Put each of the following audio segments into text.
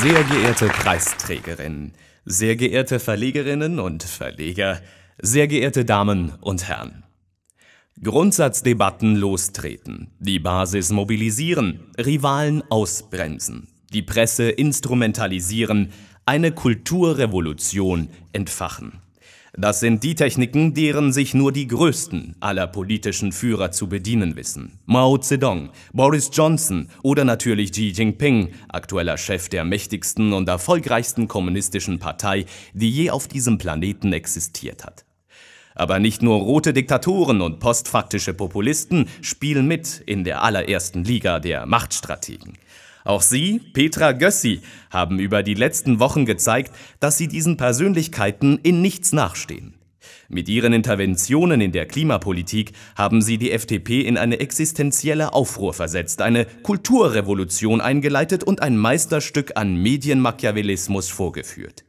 Sehr geehrte Preisträgerin, sehr geehrte Verlegerinnen und Verleger, sehr geehrte Damen und Herren. Grundsatzdebatten lostreten, die Basis mobilisieren, Rivalen ausbremsen, die Presse instrumentalisieren, eine Kulturrevolution entfachen. Das sind die Techniken, deren sich nur die größten aller politischen Führer zu bedienen wissen. Mao Zedong, Boris Johnson oder natürlich Xi Jinping, aktueller Chef der mächtigsten und erfolgreichsten kommunistischen Partei, die je auf diesem Planeten existiert hat. Aber nicht nur rote Diktatoren und postfaktische Populisten spielen mit in der allerersten Liga der Machtstrategen. Auch Sie, Petra Gössi, haben über die letzten Wochen gezeigt, dass Sie diesen Persönlichkeiten in nichts nachstehen. Mit Ihren Interventionen in der Klimapolitik haben Sie die FDP in eine existenzielle Aufruhr versetzt, eine Kulturrevolution eingeleitet und ein Meisterstück an Medienmachiavellismus vorgeführt.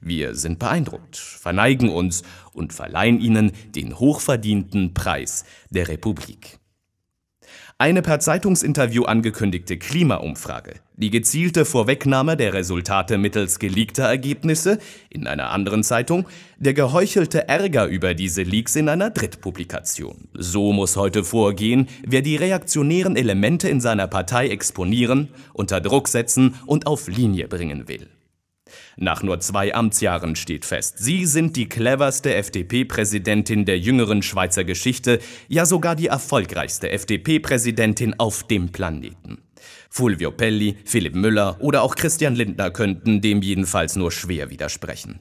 Wir sind beeindruckt, verneigen uns und verleihen Ihnen den hochverdienten Preis der Republik. Eine per Zeitungsinterview angekündigte Klimaumfrage, die gezielte Vorwegnahme der Resultate mittels geleakter Ergebnisse in einer anderen Zeitung, der geheuchelte Ärger über diese Leaks in einer Drittpublikation. So muss heute vorgehen, wer die reaktionären Elemente in seiner Partei exponieren, unter Druck setzen und auf Linie bringen will. Nach nur zwei Amtsjahren steht fest, Sie sind die cleverste FDP-Präsidentin der jüngeren Schweizer Geschichte, ja sogar die erfolgreichste FDP-Präsidentin auf dem Planeten. Fulvio Pelli, Philipp Müller oder auch Christian Lindner könnten dem jedenfalls nur schwer widersprechen.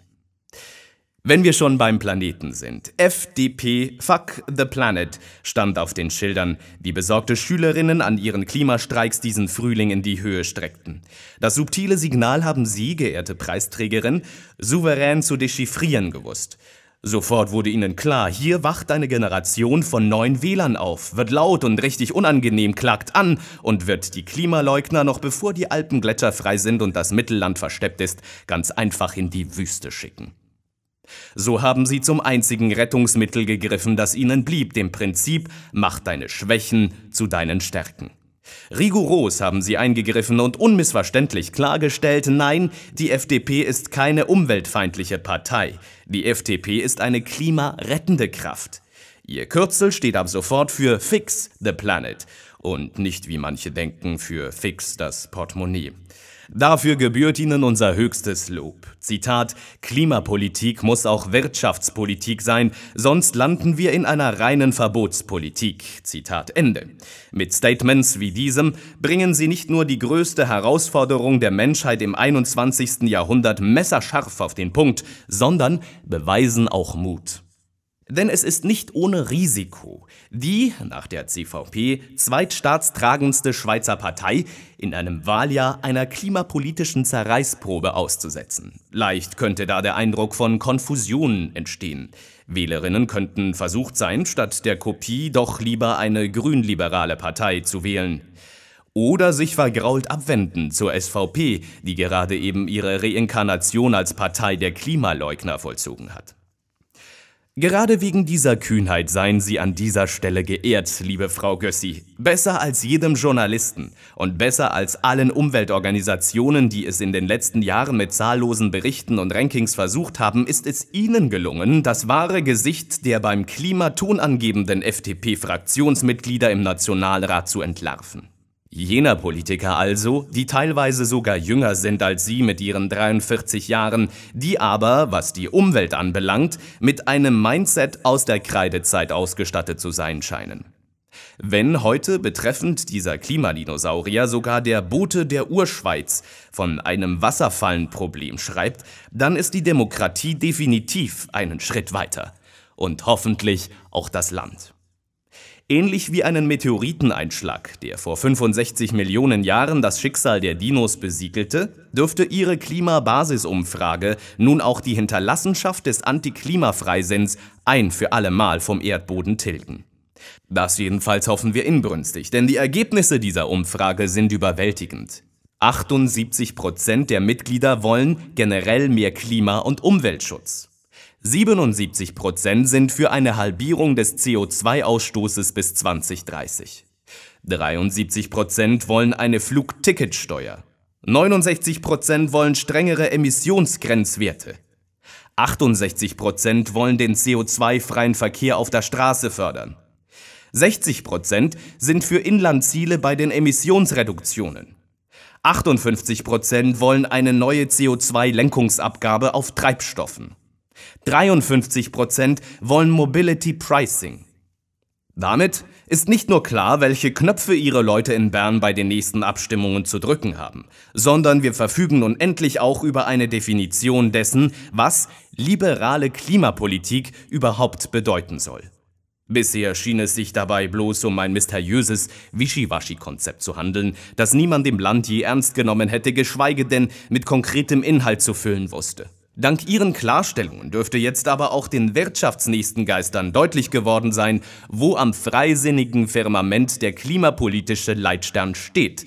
Wenn wir schon beim Planeten sind. FDP, fuck the planet, stand auf den Schildern, die besorgte Schülerinnen an ihren Klimastreiks diesen Frühling in die Höhe streckten. Das subtile Signal haben Sie, geehrte Preisträgerin, souverän zu dechiffrieren gewusst. Sofort wurde ihnen klar, hier wacht eine Generation von neuen Wählern auf, wird laut und richtig unangenehm, klagt an und wird die Klimaleugner noch bevor die Alpen gletscherfrei sind und das Mittelland versteppt ist, ganz einfach in die Wüste schicken. So haben sie zum einzigen Rettungsmittel gegriffen, das ihnen blieb, dem Prinzip Mach deine Schwächen zu deinen Stärken. Rigoros haben sie eingegriffen und unmissverständlich klargestellt, nein, die FDP ist keine umweltfeindliche Partei. Die FDP ist eine klimarettende Kraft. Ihr Kürzel steht ab sofort für Fix the Planet und nicht, wie manche denken, für Fix das Portemonnaie. Dafür gebührt Ihnen unser höchstes Lob. Zitat, Klimapolitik muss auch Wirtschaftspolitik sein, sonst landen wir in einer reinen Verbotspolitik. Zitat Ende. Mit Statements wie diesem bringen Sie nicht nur die größte Herausforderung der Menschheit im 21. Jahrhundert messerscharf auf den Punkt, sondern beweisen auch Mut. Denn es ist nicht ohne Risiko, die, nach der CVP, zweitstaatstragendste Schweizer Partei in einem Wahljahr einer klimapolitischen Zerreißprobe auszusetzen. Leicht könnte da der Eindruck von Konfusion entstehen. Wählerinnen könnten versucht sein, statt der Kopie doch lieber eine grünliberale Partei zu wählen. Oder sich vergrault abwenden zur SVP, die gerade eben ihre Reinkarnation als Partei der Klimaleugner vollzogen hat. Gerade wegen dieser Kühnheit seien Sie an dieser Stelle geehrt, liebe Frau Gössi. Besser als jedem Journalisten und besser als allen Umweltorganisationen, die es in den letzten Jahren mit zahllosen Berichten und Rankings versucht haben, ist es Ihnen gelungen, das wahre Gesicht der beim Klima tonangebenden FDP-Fraktionsmitglieder im Nationalrat zu entlarven. Jener Politiker also, die teilweise sogar jünger sind als Sie mit ihren 43 Jahren, die aber, was die Umwelt anbelangt, mit einem Mindset aus der Kreidezeit ausgestattet zu sein scheinen. Wenn heute betreffend dieser Klimadinosaurier sogar der Bote der Urschweiz von einem Wasserfallenproblem schreibt, dann ist die Demokratie definitiv einen Schritt weiter. Und hoffentlich auch das Land. Ähnlich wie einen Meteoriteneinschlag, der vor 65 Millionen Jahren das Schicksal der Dinos besiegelte, dürfte ihre Klimabasisumfrage nun auch die Hinterlassenschaft des Antiklimafreisinns ein für alle Mal vom Erdboden tilgen. Das jedenfalls hoffen wir inbrünstig, denn die Ergebnisse dieser Umfrage sind überwältigend. 78 Prozent der Mitglieder wollen generell mehr Klima- und Umweltschutz. 77 Prozent sind für eine Halbierung des CO2-Ausstoßes bis 2030. 73 Prozent wollen eine Flugticketsteuer. 69% wollen strengere Emissionsgrenzwerte. 68% wollen den CO2-freien Verkehr auf der Straße fördern. 60% sind für Inlandziele bei den Emissionsreduktionen. 58% wollen eine neue CO2-Lenkungsabgabe auf Treibstoffen. 53% wollen Mobility Pricing. Damit ist nicht nur klar, welche Knöpfe ihre Leute in Bern bei den nächsten Abstimmungen zu drücken haben, sondern wir verfügen nun endlich auch über eine Definition dessen, was liberale Klimapolitik überhaupt bedeuten soll. Bisher schien es sich dabei bloß um ein mysteriöses Wischiwaschi-Konzept zu handeln, das niemand im Land je ernst genommen hätte, geschweige denn mit konkretem Inhalt zu füllen wusste. Dank Ihren Klarstellungen dürfte jetzt aber auch den wirtschaftsnächsten Geistern deutlich geworden sein, wo am freisinnigen Firmament der klimapolitische Leitstern steht.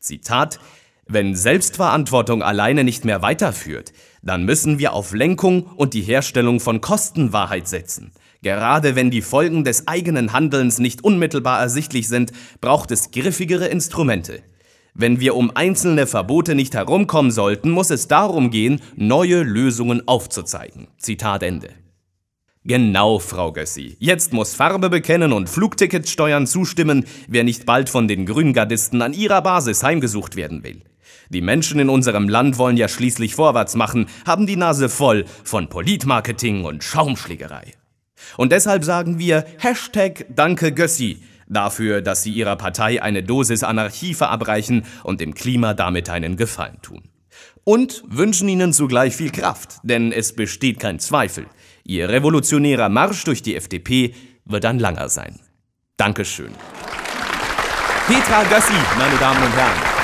Zitat Wenn Selbstverantwortung alleine nicht mehr weiterführt, dann müssen wir auf Lenkung und die Herstellung von Kostenwahrheit setzen. Gerade wenn die Folgen des eigenen Handelns nicht unmittelbar ersichtlich sind, braucht es griffigere Instrumente. Wenn wir um einzelne Verbote nicht herumkommen sollten, muss es darum gehen, neue Lösungen aufzuzeigen. Zitat Ende. Genau, Frau Gössi. Jetzt muss Farbe bekennen und Flugticketsteuern zustimmen, wer nicht bald von den Grüngardisten an ihrer Basis heimgesucht werden will. Die Menschen in unserem Land wollen ja schließlich vorwärts machen, haben die Nase voll von Politmarketing und Schaumschlägerei. Und deshalb sagen wir Hashtag Danke Gössi, dafür, dass sie ihrer Partei eine Dosis Anarchie verabreichen und dem Klima damit einen Gefallen tun. Und wünschen ihnen zugleich viel Kraft, denn es besteht kein Zweifel, ihr revolutionärer Marsch durch die FDP wird ein langer sein. Dankeschön. Petra Gössi, meine Damen und Herren.